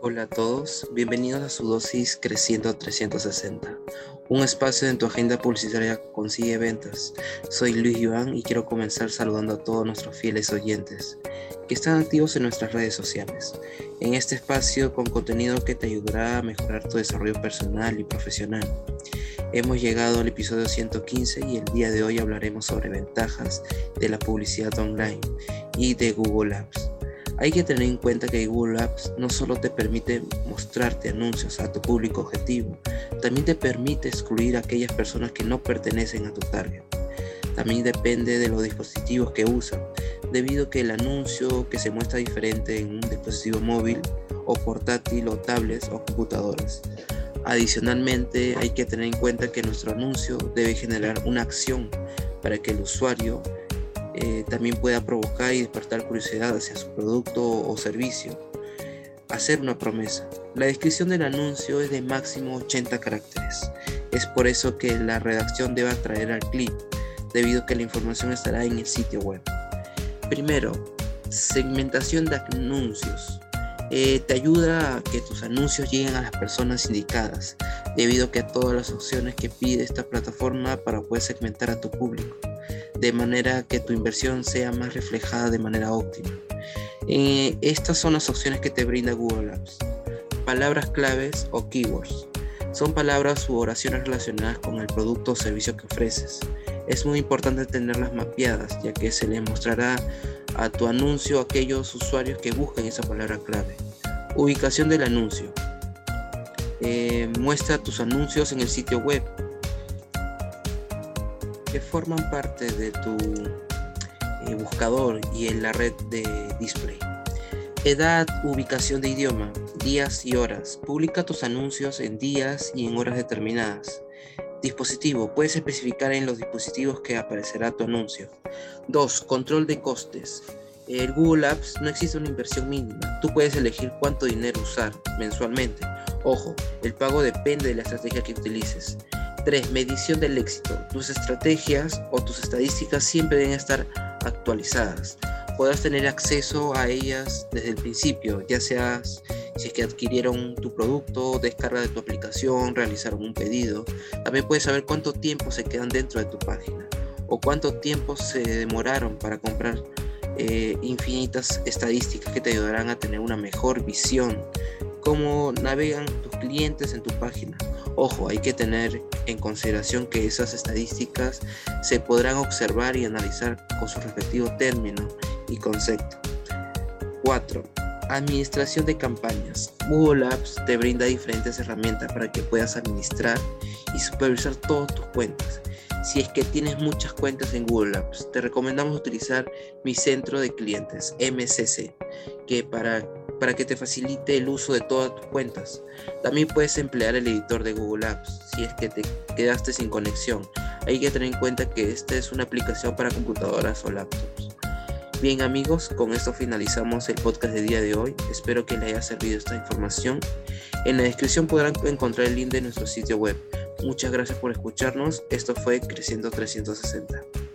Hola a todos, bienvenidos a su dosis Creciendo 360, un espacio en tu agenda publicitaria consigue ventas. Soy Luis Iván y quiero comenzar saludando a todos nuestros fieles oyentes que están activos en nuestras redes sociales. En este espacio con contenido que te ayudará a mejorar tu desarrollo personal y profesional. Hemos llegado al episodio 115 y el día de hoy hablaremos sobre ventajas de la publicidad online y de Google Apps. Hay que tener en cuenta que Google Apps no solo te permite mostrarte anuncios a tu público objetivo, también te permite excluir a aquellas personas que no pertenecen a tu target. También depende de los dispositivos que usan, debido a que el anuncio que se muestra diferente en un dispositivo móvil o portátil o tablets o computadoras. Adicionalmente, hay que tener en cuenta que nuestro anuncio debe generar una acción para que el usuario eh, también pueda provocar y despertar curiosidad hacia su producto o servicio. Hacer una promesa. La descripción del anuncio es de máximo 80 caracteres. Es por eso que la redacción debe atraer al clip, debido a que la información estará en el sitio web. Primero, segmentación de anuncios. Eh, te ayuda a que tus anuncios lleguen a las personas indicadas, debido a que todas las opciones que pide esta plataforma para poder segmentar a tu público, de manera que tu inversión sea más reflejada de manera óptima. Eh, estas son las opciones que te brinda Google Apps. Palabras claves o keywords. Son palabras u oraciones relacionadas con el producto o servicio que ofreces. Es muy importante tenerlas mapeadas, ya que se les mostrará a tu anuncio a aquellos usuarios que busquen esa palabra clave. Ubicación del anuncio. Eh, muestra tus anuncios en el sitio web que forman parte de tu eh, buscador y en la red de display. Edad, ubicación de idioma, días y horas. Publica tus anuncios en días y en horas determinadas. Dispositivo. Puedes especificar en los dispositivos que aparecerá tu anuncio. 2. Control de costes. En Google Apps no existe una inversión mínima. Tú puedes elegir cuánto dinero usar mensualmente. Ojo, el pago depende de la estrategia que utilices. 3. Medición del éxito. Tus estrategias o tus estadísticas siempre deben estar actualizadas. Podrás tener acceso a ellas desde el principio, ya seas si es que adquirieron tu producto, descarga de tu aplicación, realizaron un pedido. También puedes saber cuánto tiempo se quedan dentro de tu página o cuánto tiempo se demoraron para comprar eh, infinitas estadísticas que te ayudarán a tener una mejor visión. Cómo navegan tus clientes en tu página. Ojo, hay que tener en consideración que esas estadísticas se podrán observar y analizar con su respectivo término y concepto. 4 Administración de campañas. Google Apps te brinda diferentes herramientas para que puedas administrar y supervisar todas tus cuentas. Si es que tienes muchas cuentas en Google Apps, te recomendamos utilizar mi centro de clientes, MCC, que para, para que te facilite el uso de todas tus cuentas. También puedes emplear el editor de Google Apps si es que te quedaste sin conexión. Hay que tener en cuenta que esta es una aplicación para computadoras o laptops. Bien amigos, con esto finalizamos el podcast de día de hoy. Espero que les haya servido esta información. En la descripción podrán encontrar el link de nuestro sitio web. Muchas gracias por escucharnos. Esto fue Creciendo 360.